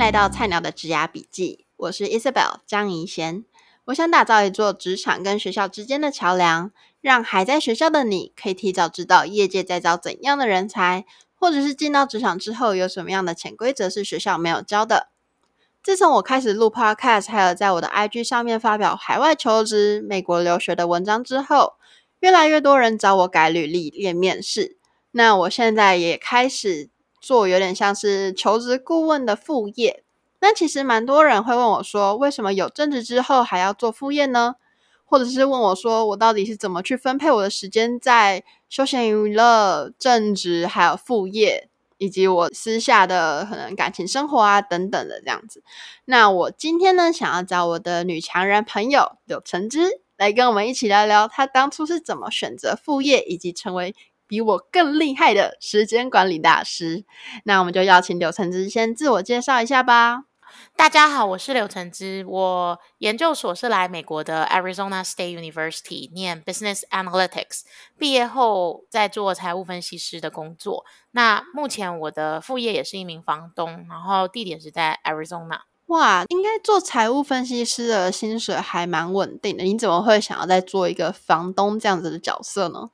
来到菜鸟的职涯笔记，我是 Isabel 张怡贤。我想打造一座职场跟学校之间的桥梁，让还在学校的你可以提早知道业界在招怎样的人才，或者是进到职场之后有什么样的潜规则是学校没有教的。自从我开始录 Podcast，还有在我的 IG 上面发表海外求职、美国留学的文章之后，越来越多人找我改履历、练面试。那我现在也开始做有点像是求职顾问的副业。那其实蛮多人会问我说，为什么有正职之后还要做副业呢？或者是问我说，我到底是怎么去分配我的时间在休闲娱乐、正职还有副业？以及我私下的可能感情生活啊等等的这样子。那我今天呢，想要找我的女强人朋友柳橙汁来跟我们一起聊聊，她当初是怎么选择副业，以及成为比我更厉害的时间管理大师。那我们就邀请柳橙汁先自我介绍一下吧。大家好，我是柳橙汁。我研究所是来美国的 Arizona State University 念 Business Analytics，毕业后在做财务分析师的工作。那目前我的副业也是一名房东，然后地点是在 Arizona。哇，应该做财务分析师的薪水还蛮稳定的。你怎么会想要再做一个房东这样子的角色呢？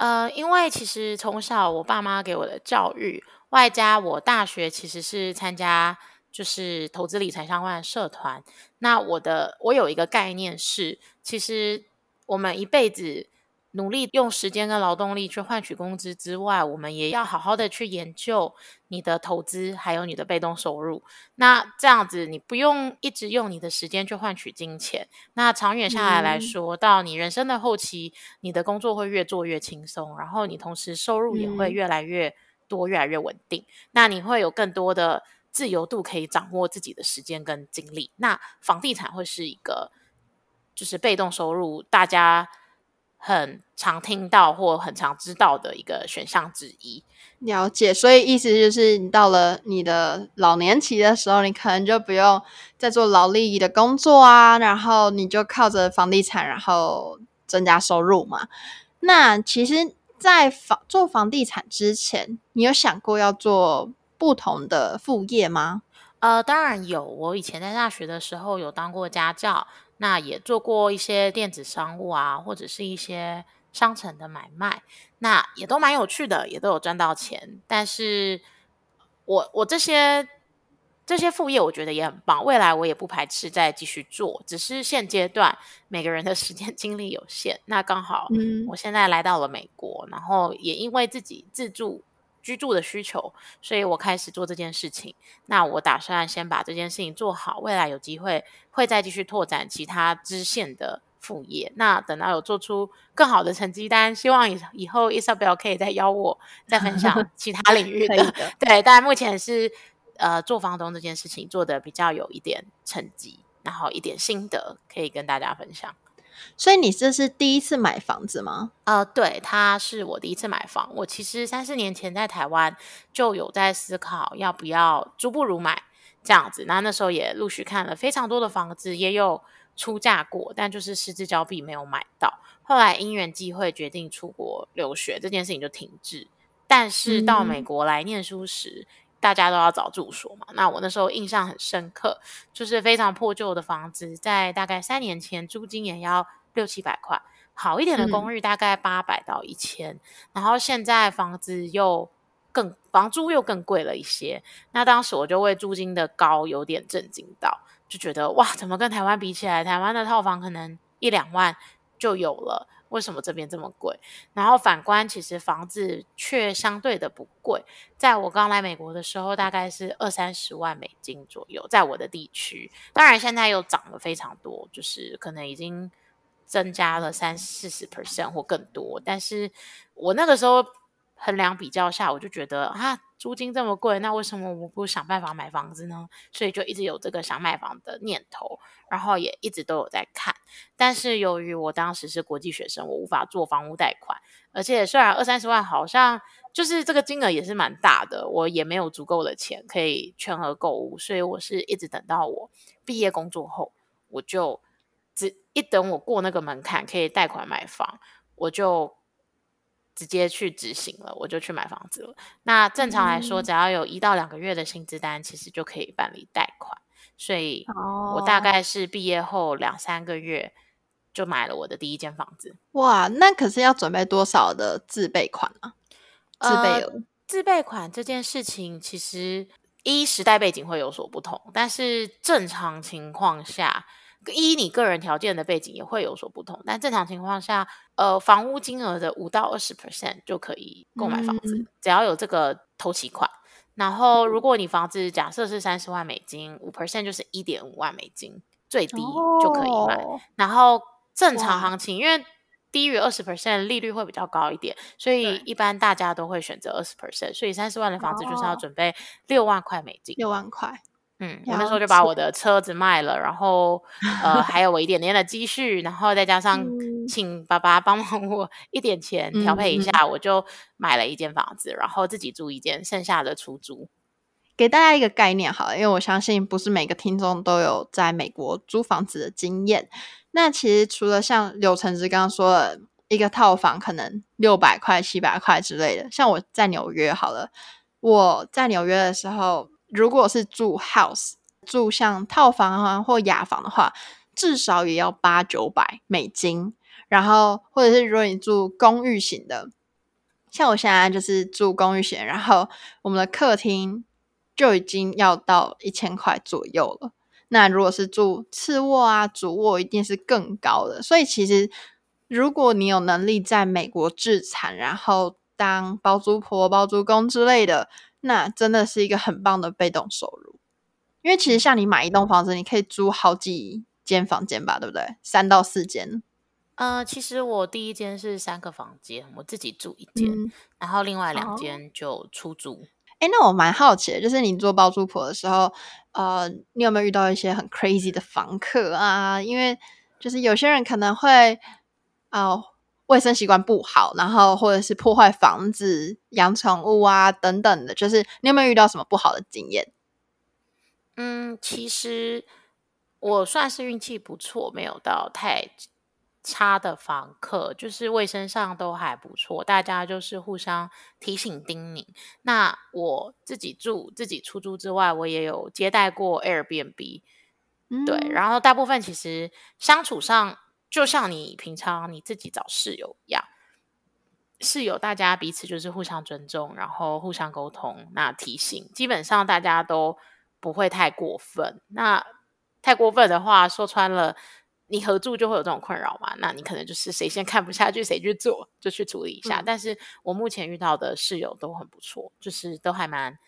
呃，因为其实从小我爸妈给我的教育，外加我大学其实是参加。就是投资理财相关的社团。那我的我有一个概念是，其实我们一辈子努力用时间跟劳动力去换取工资之外，我们也要好好的去研究你的投资，还有你的被动收入。那这样子，你不用一直用你的时间去换取金钱。那长远下来来说，嗯、到你人生的后期，你的工作会越做越轻松，然后你同时收入也会越来越多，嗯、越来越稳定。那你会有更多的。自由度可以掌握自己的时间跟精力，那房地产会是一个就是被动收入，大家很常听到或很常知道的一个选项之一。了解，所以意思就是你到了你的老年期的时候，你可能就不用再做劳力的工作啊，然后你就靠着房地产，然后增加收入嘛。那其实，在房做房地产之前，你有想过要做不同的副业吗？呃，当然有。我以前在大学的时候有当过家教，那也做过一些电子商务啊，或者是一些商城的买卖，那也都蛮有趣的，也都有赚到钱。但是我我这些这些副业，我觉得也很棒，未来我也不排斥再继续做。只是现阶段每个人的时间 精力有限，那刚好我现在来到了美国，嗯、然后也因为自己自助。居住的需求，所以我开始做这件事情。那我打算先把这件事情做好，未来有机会会再继续拓展其他支线的副业。那等到有做出更好的成绩单，希望以以后 Isabel 可以再邀我再分享 其他领域的。的对，但目前是呃做房东这件事情做的比较有一点成绩，然后一点心得可以跟大家分享。所以你这是第一次买房子吗？呃，对，他是我第一次买房。我其实三四年前在台湾就有在思考要不要租不如买这样子。那那时候也陆续看了非常多的房子，也有出价过，但就是失之交臂没有买到。后来因缘际会决定出国留学，这件事情就停滞。但是到美国来念书时，嗯、大家都要找住所嘛。那我那时候印象很深刻，就是非常破旧的房子，在大概三年前租金也要。六七百块，好一点的公寓大概八百到一千，嗯，然后现在房子又更房租又更贵了一些。那当时我就为租金的高有点震惊到，就觉得哇，怎么跟台湾比起来，台湾的套房可能一两万就有了，为什么这边这么贵？然后反观其实房子却相对的不贵，在我刚来美国的时候，大概是二三十万美金左右，在我的地区，当然现在又涨了非常多，就是可能已经。增加了三四十 percent 或更多，但是我那个时候衡量比较下，我就觉得啊，租金这么贵，那为什么我不想办法买房子呢？所以就一直有这个想买房的念头，然后也一直都有在看。但是由于我当时是国际学生，我无法做房屋贷款，而且虽然二三十万好像就是这个金额也是蛮大的，我也没有足够的钱可以全额购物，所以我是一直等到我毕业工作后，我就。只一等我过那个门槛，可以贷款买房，我就直接去执行了，我就去买房子了。那正常来说，只要有一到两个月的薪资单，其实就可以办理贷款。所以，我大概是毕业后两三个月就买了我的第一间房子。哇，那可是要准备多少的自备款啊？自备额？呃，自备款这件事情，其实一时代背景会有所不同，但是正常情况下。依你个人条件的背景也会有所不同，但正常情况下，呃，房屋金额的五到二十 percent 就可以购买房子，嗯，只要有这个头期款。然后，如果你房子假设是三十万美金，五 percent 就是一点五万美金，最低就可以买。哦，然后正常行情，因为低于二十 percent 利率会比较高一点，所以一般大家都会选择二十 percent。所以三十万的房子就是要准备六万块美金，六万块。嗯，我那时候就把我的车子卖了，然后呃，还有我一点点的积蓄，然后再加上请爸爸帮忙我一点钱调配一下，嗯，我就买了一间房子，然后自己住一间，剩下的出租。给大家一个概念好了，因为我相信不是每个听众都有在美国租房子的经验。那其实除了像柳橙汁刚刚说的一个套房可能六百块、七百块之类的，像我在纽约好了，我在纽约的时候。如果是住 house，住像套房啊或雅房的话，至少也要八九百美金。然后，或者是如果你住公寓型的，像我现在就是住公寓型，然后我们的客厅就已经要到一千块左右了。那如果是住次卧啊、主卧，一定是更高的。所以，其实如果你有能力在美国置产，然后当包租婆、包租公之类的。那真的是一个很棒的被动收入，因为其实像你买一栋房子，你可以租好几间房间吧，对不对？三到四间。呃，其实我第一间是三个房间，我自己住一间，嗯、然后另外两间就出租。哎，那我蛮好奇的，就是你做包租婆的时候，呃，你有没有遇到一些很 crazy 的房客啊？因为就是有些人可能会，哦、呃。卫生习惯不好，然后或者是破坏房子、养宠物啊等等的，就是你有没有遇到什么不好的经验？嗯，其实我算是运气不错，没有到太差的房客，就是卫生上都还不错，大家就是互相提醒叮咛。那我自己住、自己出租之外，我也有接待过 Airbnb，嗯，对，然后大部分其实相处上。就像你平常你自己找室友一样，室友大家彼此就是互相尊重，然后互相沟通，那提醒，基本上大家都不会太过分。那太过分的话，说穿了，你合住就会有这种困扰嘛。那你可能就是谁先看不下去，谁去做，就去处理一下。嗯。但是我目前遇到的室友都很不错，就是都还蛮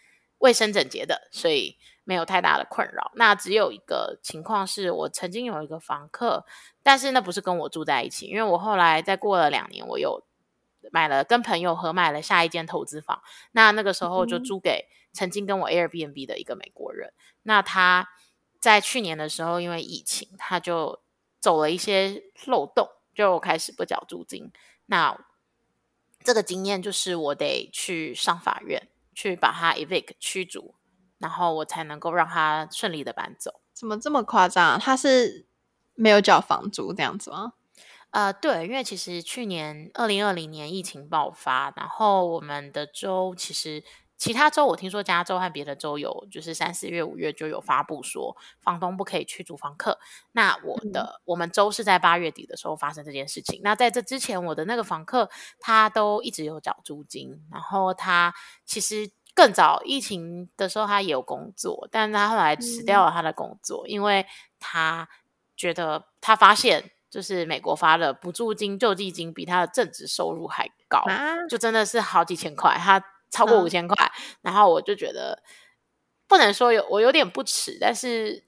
卫生整洁的，所以没有太大的困扰。那只有一个情况是我曾经有一个房客，但是那不是跟我住在一起，因为我后来再过了两年，我又买了跟朋友合买了下一间投资房。那那个时候就租给曾经跟我 Airbnb 的一个美国人。那他在去年的时候因为疫情，他就走了一些漏洞，就开始不缴租金。那这个经验就是我得去上法院。去把它 evict 驱逐，然后我才能够让它顺利的搬走。怎么这么夸张啊？他是没有缴房租这样子吗？呃，对，因为其实去年二零二零年疫情爆发，然后我们的州其实。其他州我听说加州和别的州有，就是三四月、五月就有发布说房东不可以驱逐房客。那我的、嗯、我们州是在八月底的时候发生这件事情。那在这之前，我的那个房客他都一直有缴租金，然后他其实更早疫情的时候他也有工作，但是他后来辞掉了他的工作，嗯、因为他觉得他发现就是美国发的补助金、救济金比他的正职收入还高，啊、就真的是好几千块。他超过五千块，嗯，然后我就觉得不能说有我有点不耻，但是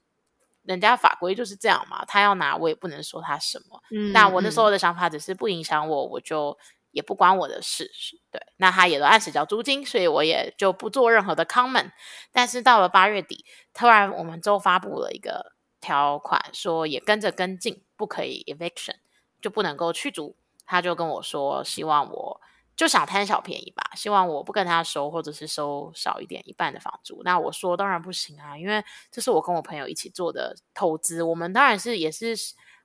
人家法规就是这样嘛，他要拿我也不能说他什么。嗯，但我那时候的想法只是不影响我，我就也不关我的事。对，那他也都按时交租金，所以我也就不做任何的 comment。但是到了八月底，突然我们州发布了一个条款，说也跟着跟进，不可以 eviction，就不能够驱逐。他就跟我说，希望我。就想贪小便宜吧，希望我不跟他收，或者是收少一点，一半的房租。那我说当然不行啊，因为这是我跟我朋友一起做的投资，我们当然是也是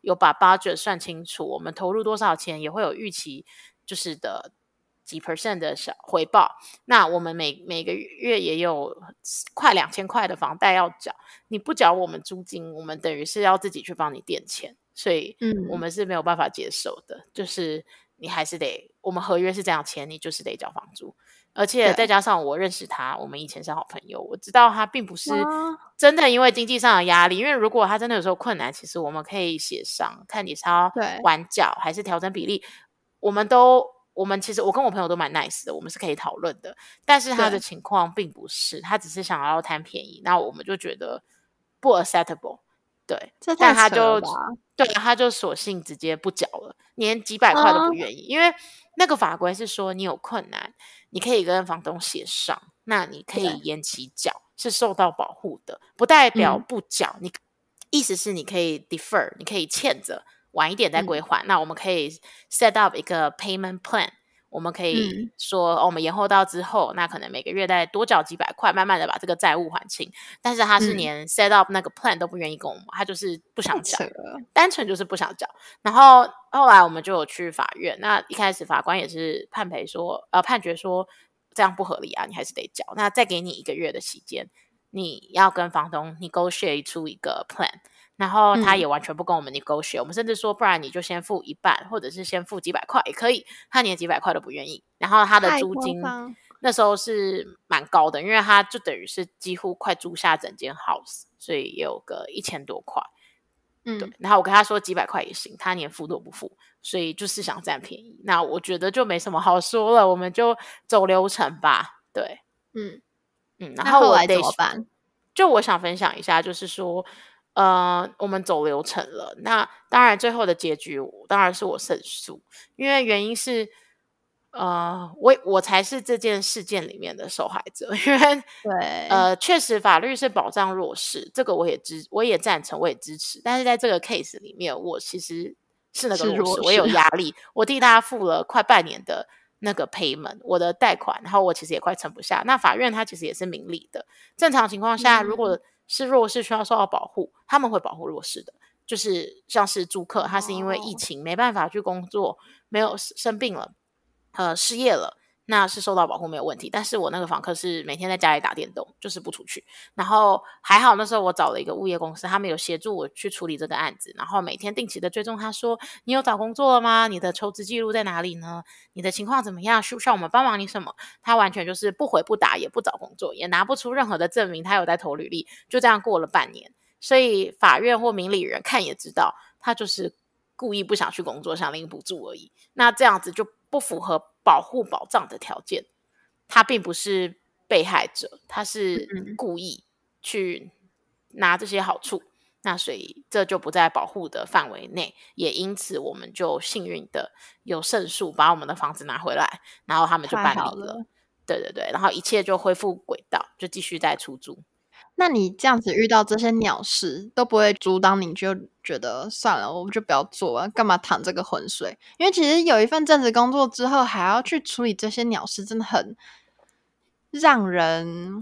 有把 budget 算清楚，我们投入多少钱也会有预期，就是的几 percent 的小回报，那我们每每个月也有快两千块的房贷要缴，你不缴我们租金，我们等于是要自己去帮你垫钱，所以嗯我们是没有办法接受的，嗯、就是你还是得，我们合约是这样签，你就是得交房租。而且再加上我认识他，我们以前是好朋友，我知道他并不是真的因为经济上的压力。因为如果他真的有时候困难，其实我们可以协商，看你是要晚缴还是调整比例。我们都，我们其实我跟我朋友都蛮 nice 的，我们是可以讨论的。但是他的情况并不是，他只是想要贪便宜，那我们就觉得不 acceptable。对，但他就对，他就索性直接不缴了，连几百块都不愿意，因为那个法规是说你有困难。你可以跟房东协商，那你可以延期缴，是受到保护的，不代表不缴。嗯、你意思是你可以 defer，你可以欠着，晚一点再归还。嗯、那我们可以 set up 一个 payment plan。我们可以说，哦，我们延后到之后，那可能每个月再多缴几百块，慢慢的把这个债务还清。但是他是连 set up 那个 plan 都不愿意跟我们，他就是不想缴，单纯就是不想缴。然后后来我们就有去法院，那一开始法官也是判赔说，呃，判决说这样不合理啊，你还是得缴。那再给你一个月的时间，你要跟房东 negotiate 出一个 plan。然后他也完全不跟我们 negotiate，嗯，我们甚至说，不然你就先付一半，或者是先付几百块也可以。他连几百块都不愿意。然后他的租金那时候是蛮高的，因为他就等于是几乎快租下整间 house，所以也有个一千多块。嗯，对。然后我跟他说几百块也行，他连付都不付，所以就是想占便宜。那我觉得就没什么好说了，我们就走流程吧。对，嗯嗯。然后我得怎么办？就我想分享一下，就是说。呃，我们走流程了。那当然，最后的结局当然是我胜诉，因为原因是，呃，我我才是这件事件里面的受害者。因为对，呃，确实法律是保障弱势，这个我也支，我也赞成，我也支持。但是在这个 case 里面，我其实是那个弱势，我有压力。我替他付了快半年的那个 payment，我的贷款，然后我其实也快撑不下。那法院他其实也是明理的，正常情况下，嗯、如果是弱势需要受到保护，他们会保护弱势的。就是像是租客，他是因为疫情没办法去工作，没有生病了，呃，失业了。那是受到保护没有问题，但是我那个房客是每天在家里打电动，就是不出去。然后还好那时候我找了一个物业公司，他们有协助我去处理这个案子，然后每天定期的追踪。他说：“你有找工作了吗？你的求职记录在哪里呢？你的情况怎么样？需不需要我们帮忙你什么？”他完全就是不回不答，也不找工作，也拿不出任何的证明他有在投履历，就这样过了半年。所以法院或明理人看也知道，他就是故意不想去工作，想领补助而已。那这样子就不符合。保护保障的条件，他并不是被害者，他是故意去拿这些好处，嗯、那所以这就不在保护的范围内，也因此我们就幸运的有胜诉，把我们的房子拿回来，然后他们就办理了，了。对对对，然后一切就恢复轨道，就继续再出租。那你这样子遇到这些鸟事都不会阻挡你，就觉得算了，我们就不要做了，干嘛淌这个浑水？因为其实有一份正职工作之后，还要去处理这些鸟事，真的很让人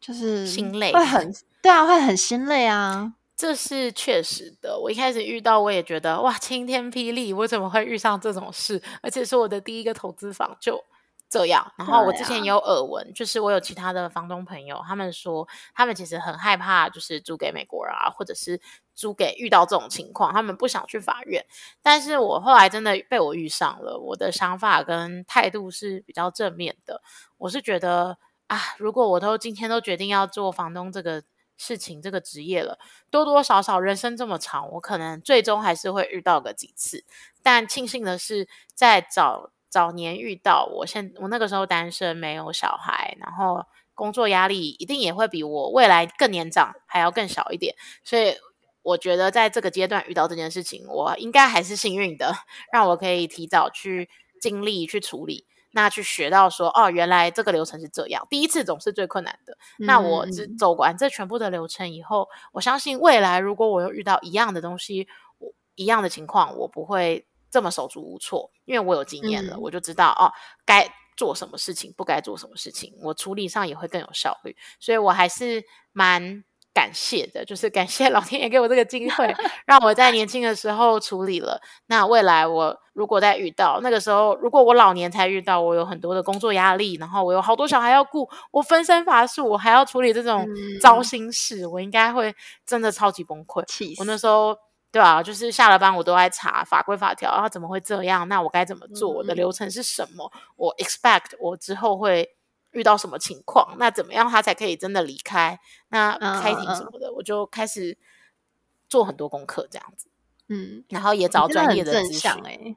就是心累，会很对啊，会很心累啊。这是确实的。我一开始遇到，我也觉得哇，晴天霹雳，我怎么会遇上这种事？而且是我的第一个投资房就。这样，然后我之前也有耳闻，啊、就是我有其他的房东朋友，他们说他们其实很害怕，就是租给美国人啊，或者是租给遇到这种情况，他们不想去法院。但是我后来真的被我遇上了，我的想法跟态度是比较正面的。我是觉得啊，如果我都今天都决定要做房东这个事情，这个职业了，多多少少人生这么长，我可能最终还是会遇到个几次。但庆幸的是，在早。早年遇到我现我那个时候单身没有小孩，然后工作压力一定也会比我未来更年长还要更小一点，所以我觉得在这个阶段遇到这件事情，我应该还是幸运的，让我可以提早去经历去处理，那去学到说哦，原来这个流程是这样，第一次总是最困难的。嗯、那我只走完这全部的流程以后，我相信未来如果我又遇到一样的东西，我一样的情况，我不会。这么手足无措，因为我有经验了，嗯、我就知道哦，该做什么事情，不该做什么事情，我处理上也会更有效率，所以我还是蛮感谢的，就是感谢老天爷给我这个机会，让我在年轻的时候处理了。那未来我如果再遇到那个时候，如果我老年才遇到，我有很多的工作压力，然后我有好多小孩要顾，我分身乏术，我还要处理这种糟心事，嗯、我应该会真的超级崩溃。我那时候对啊，就是下了班我都在查法规法条，然后怎么会这样？那我该怎么做？我的流程是什么？我 expect 我之后会。遇到什么情况，那怎么样他才可以真的离开？那开庭什么的，uh, uh, 我就开始做很多功课，这样子。嗯，然后也找专业的咨询，哎，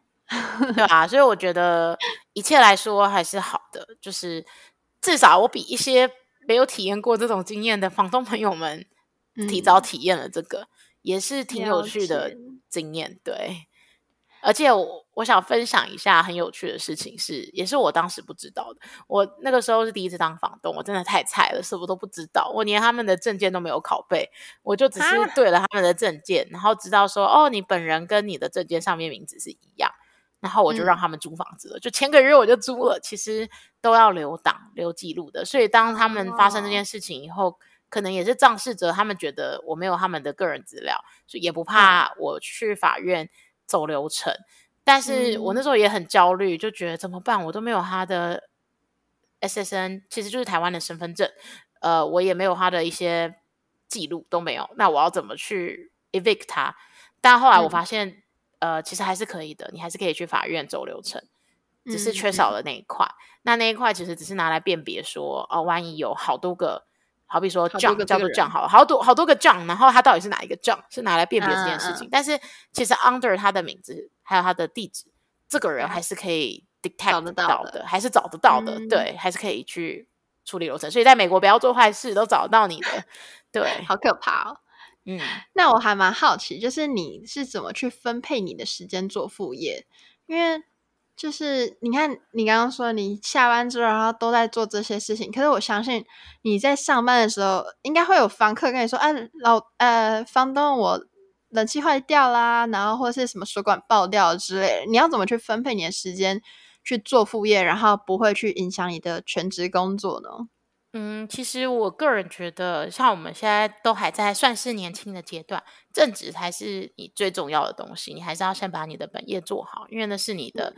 对吧？所以我觉得 一切来说还是好的，就是至少我比一些没有体验过这种经验的房东朋友们提早体验了这个，嗯、也是挺有趣的经验，对。而且我我想分享一下很有趣的事情是，是也是我当时不知道的。我那个时候是第一次当房东，我真的太菜了，什么都不知道。我连他们的证件都没有拷贝，我就只是对了他们的证件，然后知道说哦，你本人跟你的证件上面名字是一样，然后我就让他们租房子了。嗯、就前个月我就租了，其实都要留档留记录的。所以当他们发生这件事情以后，哦、可能也是仗势者他们觉得我没有他们的个人资料，所以也不怕我去法院。走流程，但是我那时候也很焦虑，就觉得怎么办？我都没有他的 SSN，其实就是台湾的身份证，呃，我也没有他的一些记录都没有，那我要怎么去 evict 他？但后来我发现，嗯、呃，其实还是可以的，你还是可以去法院走流程，只是缺少了那一块。嗯、那那一块其实只是拿来辨别说，哦，万一有好多个。好比说 John 叫做 John 好了，好多好多个 John，然后它到底是哪一个 John 是拿来辨别这件事情？但是其实 under 他的名字还有他的地址，这个人还是可以 detect 得到的，还是找得到的，嗯、对，还是可以去处理流程。所以在美国不要做坏事，都找得到你的，对，好可怕哦。嗯，那我还蛮好奇，就是你是怎么去分配你的时间做副业？因为就是你看，你刚刚说你下班之后，然后都在做这些事情。可是我相信你在上班的时候，应该会有房客跟你说：“哎、啊，老呃，房东，我冷气坏掉啦，然后或是什么水管爆掉之类的。”你要怎么去分配你的时间去做副业，然后不会去影响你的全职工作呢？嗯，其实我个人觉得，像我们现在都还在算是年轻的阶段，正职才是你最重要的东西。你还是要先把你的本业做好，因为那是你的。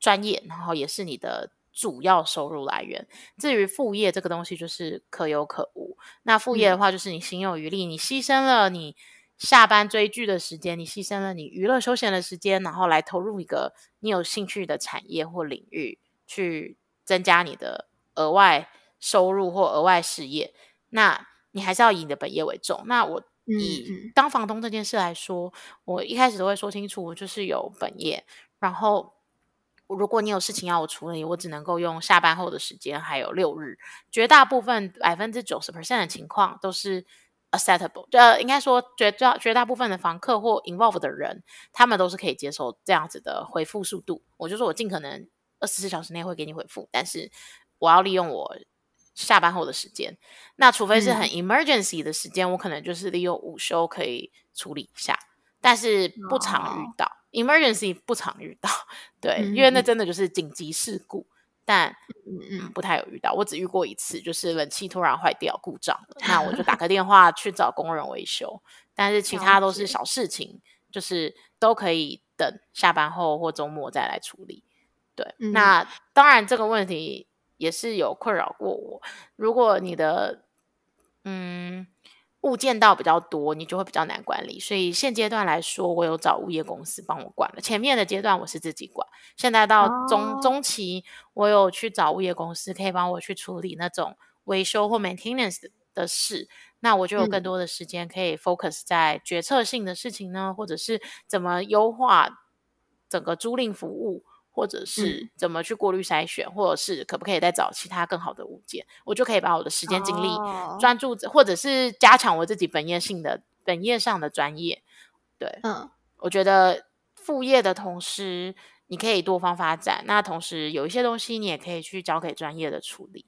嗯专业，然后也是你的主要收入来源。至于副业这个东西，就是可有可无。那副业的话，就是你心有余力，嗯、你牺牲了你下班追剧的时间，你牺牲了你娱乐休闲的时间，然后来投入一个你有兴趣的产业或领域，去增加你的额外收入或额外事业。那你还是要以你的本业为重。那我以当房东这件事来说，嗯、我一开始都会说清楚，我就是有本业，然后。如果你有事情要我处理，我只能够用下班后的时间，还有六日。绝大部分百分之九十 percent 的情况都是 acceptable，呃，应该说绝绝绝大部分的房客或 involved 的人，他们都是可以接受这样子的回复速度。我就说我尽可能二十四小时内会给你回复，但是我要利用我下班后的时间。那除非是很 emergency 的时间，嗯、我可能就是利用午休可以处理一下，但是不常遇到。哦 Emergency 不常遇到，对，嗯、因为那真的就是紧急事故，但嗯不太有遇到。我只遇过一次，就是冷气突然坏掉故障了，那我就打个电话去找工人维修。但是其他都是小事情，就是都可以等下班后或周末再来处理。对，嗯、那当然这个问题也是有困扰过我。如果你的嗯。物件到比较多，你就会比较难管理。所以现阶段来说，我有找物业公司帮我管了。前面的阶段我是自己管，现在到中、哦、中期，我有去找物业公司，可以帮我去处理那种维修或 maintenance 的事。那我就有更多的时间可以 focus 在决策性的事情呢，嗯、或者是怎么优化整个租赁服务。或者是怎么去过滤筛选，嗯、或者是可不可以再找其他更好的物件，我就可以把我的时间精力专注，哦、或者是加强我自己本业性的本业上的专业。对，嗯，我觉得副业的同时，你可以多方发展。那同时有一些东西，你也可以去交给专业的处理。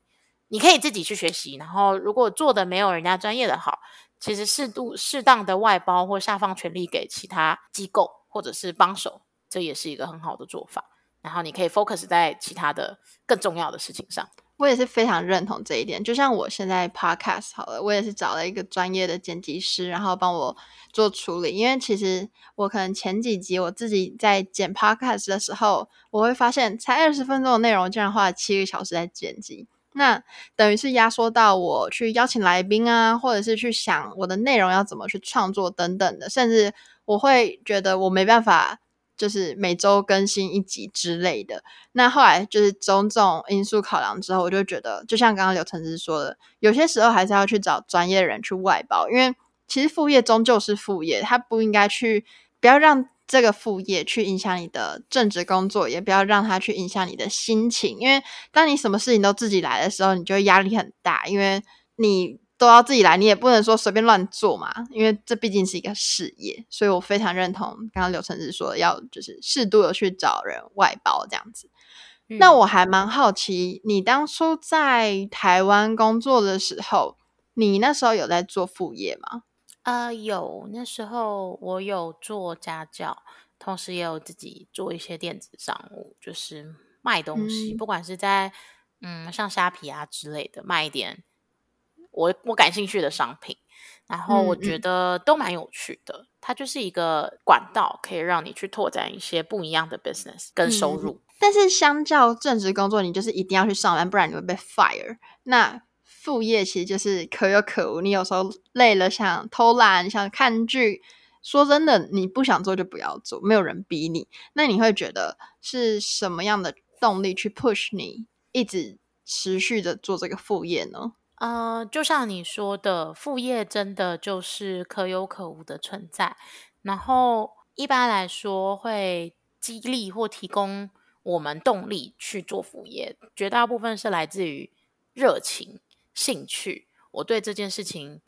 你可以自己去学习，然后如果做的没有人家专业的好，其实适度适当的外包或下放权力给其他机构或者是帮手，这也是一个很好的做法。然后你可以 focus 在其他的更重要的事情上。我也是非常认同这一点。就像我现在 podcast 好了，我也是找了一个专业的剪辑师，然后帮我做处理。因为其实我可能前几集我自己在剪 podcast 的时候，我会发现才二十分钟的内容，竟然花了七个小时在剪辑。那等于是压缩到我去邀请来宾啊，或者是去想我的内容要怎么去创作等等的，甚至我会觉得我没办法。就是每周更新一集之类的。那后来就是种种因素考量之后，我就觉得，就像刚刚刘晨之说的，有些时候还是要去找专业人去外包，因为其实副业终究是副业，它不应该去，不要让这个副业去影响你的正职工作，也不要让它去影响你的心情。因为当你什么事情都自己来的时候，你就压力很大，因为你。都要自己来，你也不能说随便乱做嘛，因为这毕竟是一个事业，所以我非常认同刚刚刘成志说的，要就是适度的去找人外包这样子。嗯、那我还蛮好奇，你当初在台湾工作的时候，你那时候有在做副业吗？呃，有，那时候我有做家教，同时也有自己做一些电子商务，就是卖东西，嗯、不管是在嗯像虾皮啊之类的卖一点。我我感兴趣的商品，然后我觉得都蛮有趣的。它就是一个管道，可以让你去拓展一些不一样的 business 跟收入。嗯、但是相较正职工作，你就是一定要去上班，不然你会被 fire。那副业其实就是可有可无。你有时候累了想偷懒，想看剧，说真的，你不想做就不要做，没有人逼你。那你会觉得是什么样的动力去 push 你一直持续的做这个副业呢？呃，就像你说的，副业真的就是可有可无的存在。然后一般来说，会激励或提供我们动力去做副业，绝大部分是来自于热情、兴趣。我对这件事情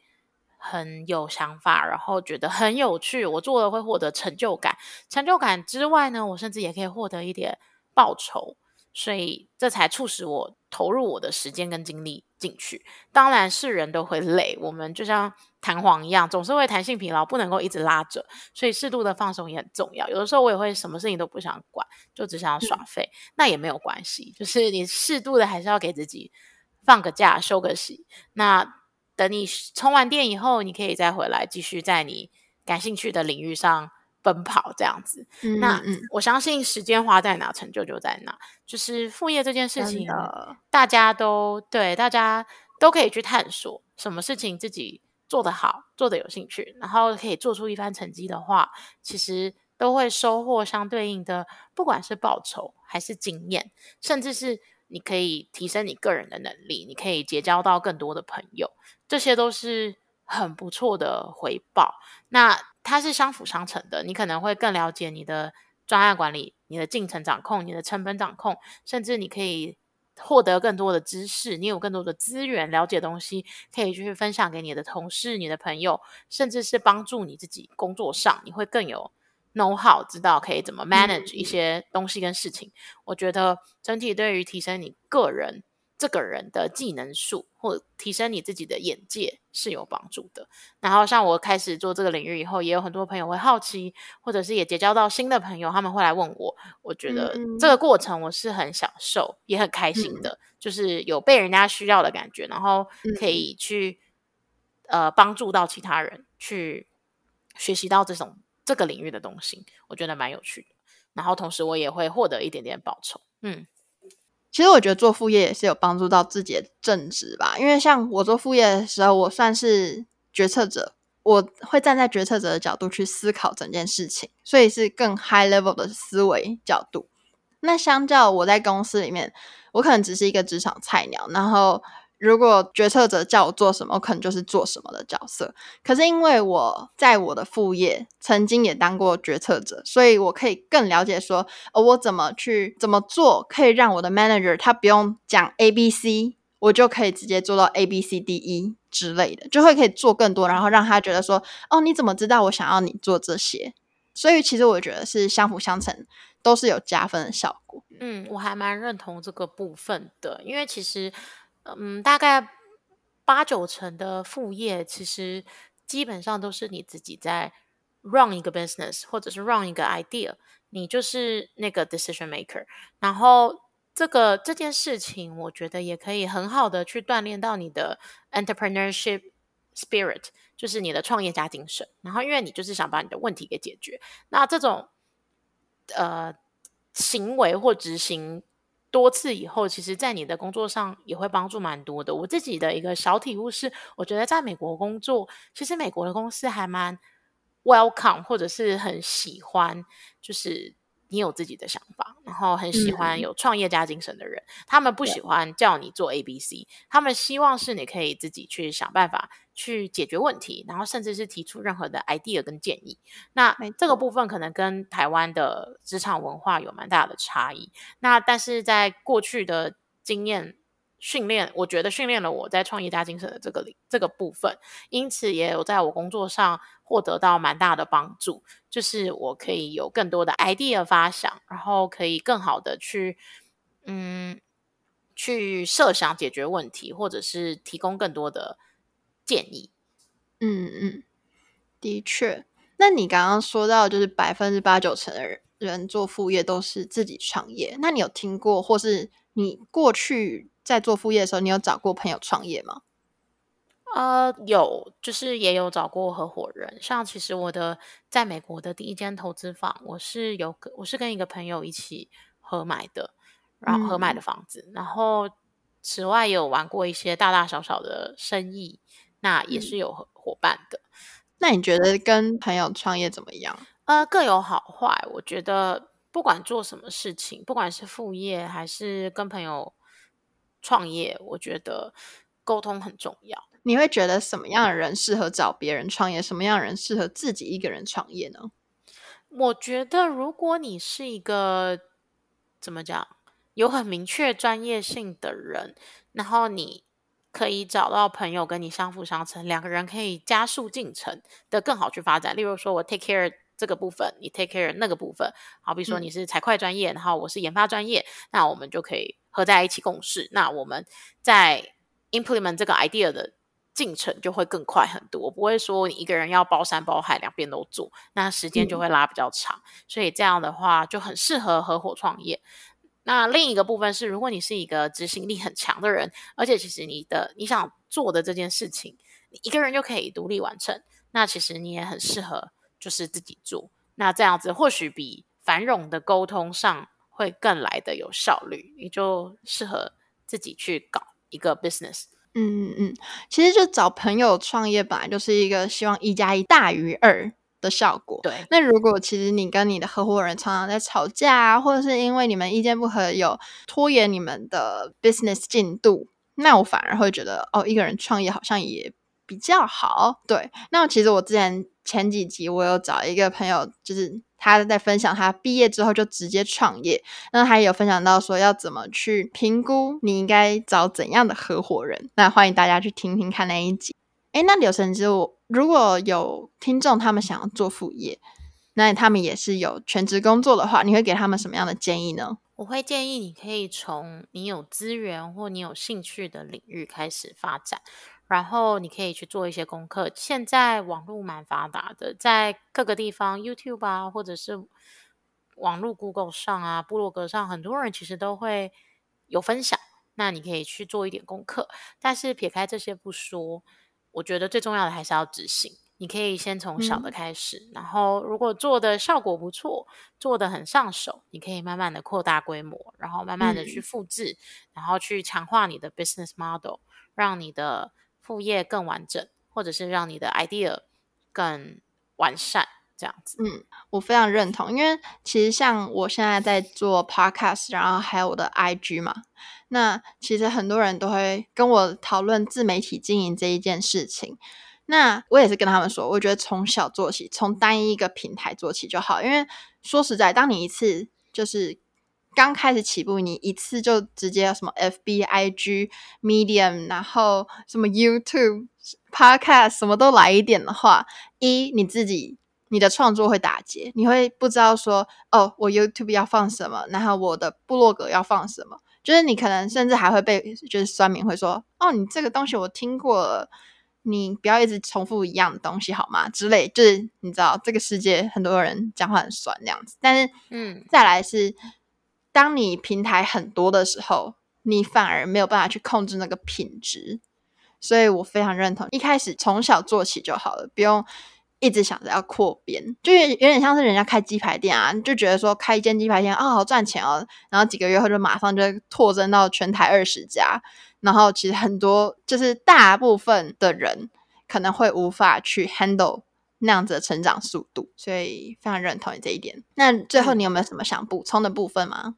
很有想法，然后觉得很有趣，我做了会获得成就感。成就感之外呢，我甚至也可以获得一点报酬。所以这才促使我投入我的时间跟精力进去。当然是人都会累，我们就像弹簧一样，总是会弹性疲劳，不能够一直拉着。所以适度的放松也很重要。有的时候我也会什么事情都不想管，就只想要耍废，嗯、那也没有关系。就是你适度的还是要给自己放个假、休个息。那等你充完电以后，你可以再回来继续在你感兴趣的领域上。奔跑这样子，嗯、那我相信时间花在哪，成就就在哪。就是副业这件事情，大家都对，大家都可以去探索，什么事情自己做得好，做得有兴趣，然后可以做出一番成绩的话，其实都会收获相对应的，不管是报酬还是经验，甚至是你可以提升你个人的能力，你可以结交到更多的朋友，这些都是很不错的回报。那它是相辅相成的，你可能会更了解你的专案管理、你的进程掌控、你的成本掌控，甚至你可以获得更多的知识，你有更多的资源，了解东西可以去分享给你的同事、你的朋友，甚至是帮助你自己工作上，你会更有 know how，知道可以怎么 manage 一些东西跟事情。嗯、我觉得整体对于提升你个人。这个人的技能树或提升你自己的眼界是有帮助的。然后像我开始做这个领域以后，也有很多朋友会好奇，或者是也结交到新的朋友，他们会来问我。我觉得这个过程我是很享受，也很开心的，嗯、就是有被人家需要的感觉，然后可以去、嗯、呃帮助到其他人去学习到这种这个领域的东西，我觉得蛮有趣的。然后同时我也会获得一点点报酬，嗯。其实我觉得做副业也是有帮助到自己的正职吧，因为像我做副业的时候，我算是决策者，我会站在决策者的角度去思考整件事情，所以是更 high level 的思维角度。那相较我在公司里面，我可能只是一个职场菜鸟，然后。如果决策者叫我做什么，我可能就是做什么的角色。可是因为我在我的副业曾经也当过决策者，所以我可以更了解说，呃，我怎么去怎么做，可以让我的 manager 他不用讲 A B C，我就可以直接做到 A B C D E 之类的，就会可以做更多，然后让他觉得说，哦，你怎么知道我想要你做这些？所以其实我觉得是相辅相成，都是有加分的效果。嗯，我还蛮认同这个部分的，因为其实。嗯，大概八九成的副业，其实基本上都是你自己在 run 一个 business，或者是 run 一个 idea，你就是那个 decision maker。然后这个这件事情，我觉得也可以很好的去锻炼到你的 entrepreneurship spirit，就是你的创业家精神。然后，因为你就是想把你的问题给解决，那这种呃行为或执行多次以后，其实在你的工作上也会帮助蛮多的。我自己的一个小体悟是，我觉得在美国工作，其实美国的公司还蛮 welcome，或者是很喜欢，就是。你有自己的想法，然后很喜欢有创业家精神的人，嗯、他们不喜欢叫你做 A、B、C，他们希望是你可以自己去想办法去解决问题，然后甚至是提出任何的 idea 跟建议。那这个部分可能跟台湾的职场文化有蛮大的差异。那但是在过去的经验训练，我觉得训练了我在创业家精神的这个这个部分，因此也有在我工作上。获得到蛮大的帮助，就是我可以有更多的 idea 发想，然后可以更好的去，嗯，去设想解决问题，或者是提供更多的建议。嗯嗯，的确。那你刚刚说到，就是百分之八九成的人做副业都是自己创业，那你有听过，或是你过去在做副业的时候，你有找过朋友创业吗？呃，有，就是也有找过合伙人。像其实我的在美国的第一间投资房，我是有我是跟一个朋友一起合买的，然后合买的房子。嗯、然后此外也有玩过一些大大小小的生意，那也是有伙伴的。嗯、那你觉得跟朋友创业怎么样？呃，各有好坏。我觉得不管做什么事情，不管是副业还是跟朋友创业，我觉得沟通很重要。你会觉得什么样的人适合找别人创业？什么样的人适合自己一个人创业呢？我觉得，如果你是一个怎么讲，有很明确专业性的人，然后你可以找到朋友跟你相辅相成，两个人可以加速进程的更好去发展。例如说，我 take care 这个部分，你 take care 那个部分。好比说，你是财会专业，嗯、然后我是研发专业，那我们就可以合在一起共事。那我们在 implement 这个 idea 的。进程就会更快很多，不会说你一个人要包山包海两边都做，那时间就会拉比较长，嗯、所以这样的话就很适合合伙创业。那另一个部分是，如果你是一个执行力很强的人，而且其实你的你想做的这件事情，你一个人就可以独立完成，那其实你也很适合就是自己做。那这样子或许比繁荣的沟通上会更来的有效率，你就适合自己去搞一个 business。嗯嗯嗯，其实就找朋友创业本来就是一个希望一加一大于二的效果。对，那如果其实你跟你的合伙人常常在吵架啊，或者是因为你们意见不合有拖延你们的 business 进度，那我反而会觉得哦，一个人创业好像也比较好。对，那其实我之前前几集我有找一个朋友，就是。他在分享他毕业之后就直接创业，那他也有分享到说要怎么去评估你应该找怎样的合伙人。那欢迎大家去听听看那一集。诶，那柳神之，我如果有听众他们想要做副业，那他们也是有全职工作的话，你会给他们什么样的建议呢？我会建议你可以从你有资源或你有兴趣的领域开始发展。然后你可以去做一些功课。现在网络蛮发达的，在各个地方，YouTube 啊，或者是网络 Google 上啊，部落格上，很多人其实都会有分享。那你可以去做一点功课。但是撇开这些不说，我觉得最重要的还是要执行。你可以先从小的开始，嗯、然后如果做的效果不错，做的很上手，你可以慢慢的扩大规模，然后慢慢的去复制，嗯、然后去强化你的 business model，让你的副业更完整，或者是让你的 idea 更完善，这样子。嗯，我非常认同，因为其实像我现在在做 podcast，然后还有我的 IG 嘛，那其实很多人都会跟我讨论自媒体经营这一件事情。那我也是跟他们说，我觉得从小做起，从单一一个平台做起就好。因为说实在，当你一次就是。刚开始起步，你一次就直接什么 FB、IG、Medium，然后什么 YouTube、Podcast，什么都来一点的话，一你自己你的创作会打结，你会不知道说哦，我 YouTube 要放什么，然后我的部落格要放什么，就是你可能甚至还会被就是酸民会说哦，你这个东西我听过了，你不要一直重复一样的东西好吗？之类，就是你知道这个世界很多人讲话很酸那样子，但是嗯，再来是。当你平台很多的时候，你反而没有办法去控制那个品质。所以我非常认同，一开始从小做起就好了，不用一直想着要扩编，就有点像是人家开鸡排店啊，就觉得说开一间鸡排店啊，好赚钱哦，然后几个月后就马上就拓增到全台二十家，然后其实很多就是大部分的人可能会无法去 handle 那样子的成长速度，所以非常认同你这一点。那最后你有没有什么想补充的部分吗？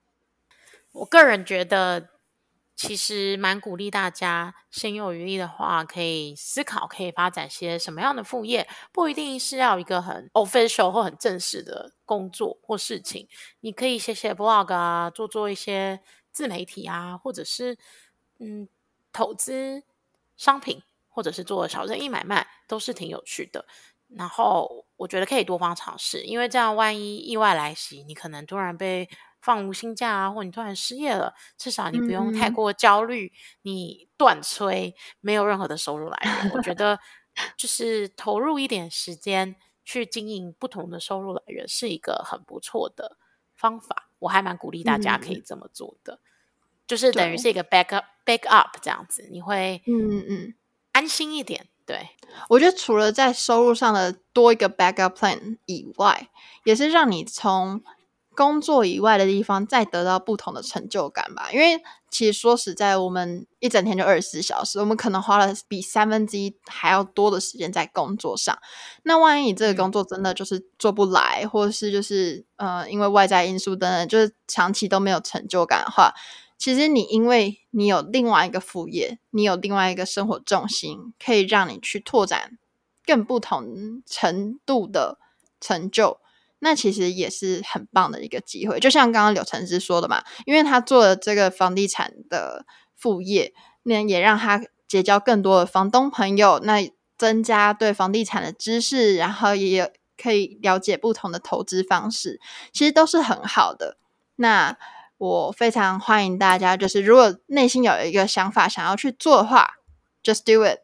我个人觉得。其实蛮鼓励大家，心有余力的话，可以思考可以发展些什么样的副业，不一定是要一个很 official 或很正式的工作或事情。你可以写写 blog 啊，做做一些自媒体啊，或者是嗯投资商品，或者是做小生意买卖，都是挺有趣的。然后我觉得可以多方尝试，因为这样万一意外来袭，你可能突然被。放无薪假啊，或你突然失业了，至少你不用太过焦虑。嗯、你断炊，没有任何的收入来源。我觉得就是投入一点时间去经营不同的收入来源，是一个很不错的方法。我还蛮鼓励大家可以这么做的，嗯、就是等于是一个 back up back up 这样子，你会嗯嗯安心一点。对，我觉得除了在收入上的多一个 back up plan 以外，也是让你从。工作以外的地方，再得到不同的成就感吧。因为其实说实在，我们一整天就二十四小时，我们可能花了比三分之一还要多的时间在工作上。那万一你这个工作真的就是做不来，嗯、或者是就是呃，因为外在因素等等，就是长期都没有成就感的话，其实你因为你有另外一个副业，你有另外一个生活重心，可以让你去拓展更不同程度的成就。那其实也是很棒的一个机会，就像刚刚柳橙汁说的嘛，因为他做了这个房地产的副业，那也让他结交更多的房东朋友，那增加对房地产的知识，然后也可以了解不同的投资方式，其实都是很好的。那我非常欢迎大家，就是如果内心有一个想法想要去做的话，just do it。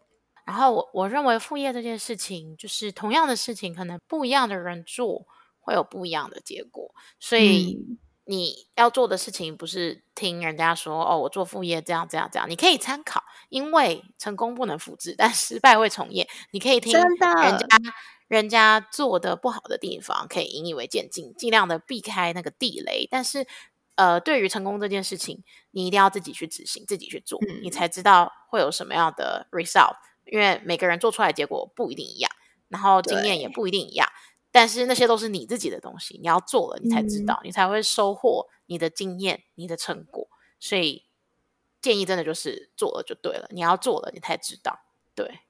然后我我认为副业这件事情，就是同样的事情，可能不一样的人做。会有不一样的结果，所以你要做的事情不是听人家说哦，我做副业这样这样这样，你可以参考，因为成功不能复制，但失败会重演。你可以听人家人家做的不好的地方，可以引以为鉴尽，尽量的避开那个地雷。但是，呃，对于成功这件事情，你一定要自己去执行，自己去做，嗯，你才知道会有什么样的 result。因为每个人做出来的结果不一定一样，然后经验也不一定一样。但是那些都是你自己的东西，你要做了，你才知道，嗯、你才会收获你的经验、你的成果。所以建议真的就是做了就对了，你要做了，你才知道。对，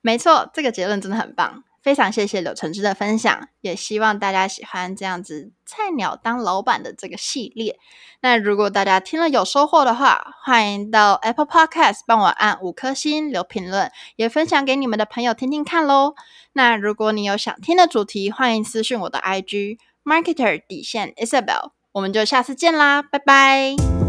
没错，这个结论真的很棒。非常谢谢柳橙汁的分享，也希望大家喜欢这样子菜鸟当老板的这个系列。那如果大家听了有收获的话，欢迎到 Apple Podcast 帮我按五颗星留评论，也分享给你们的朋友听听看喽。那如果你有想听的主题，欢迎私讯我的 IG Marketer 底线 Isabel，我们就下次见啦，拜拜。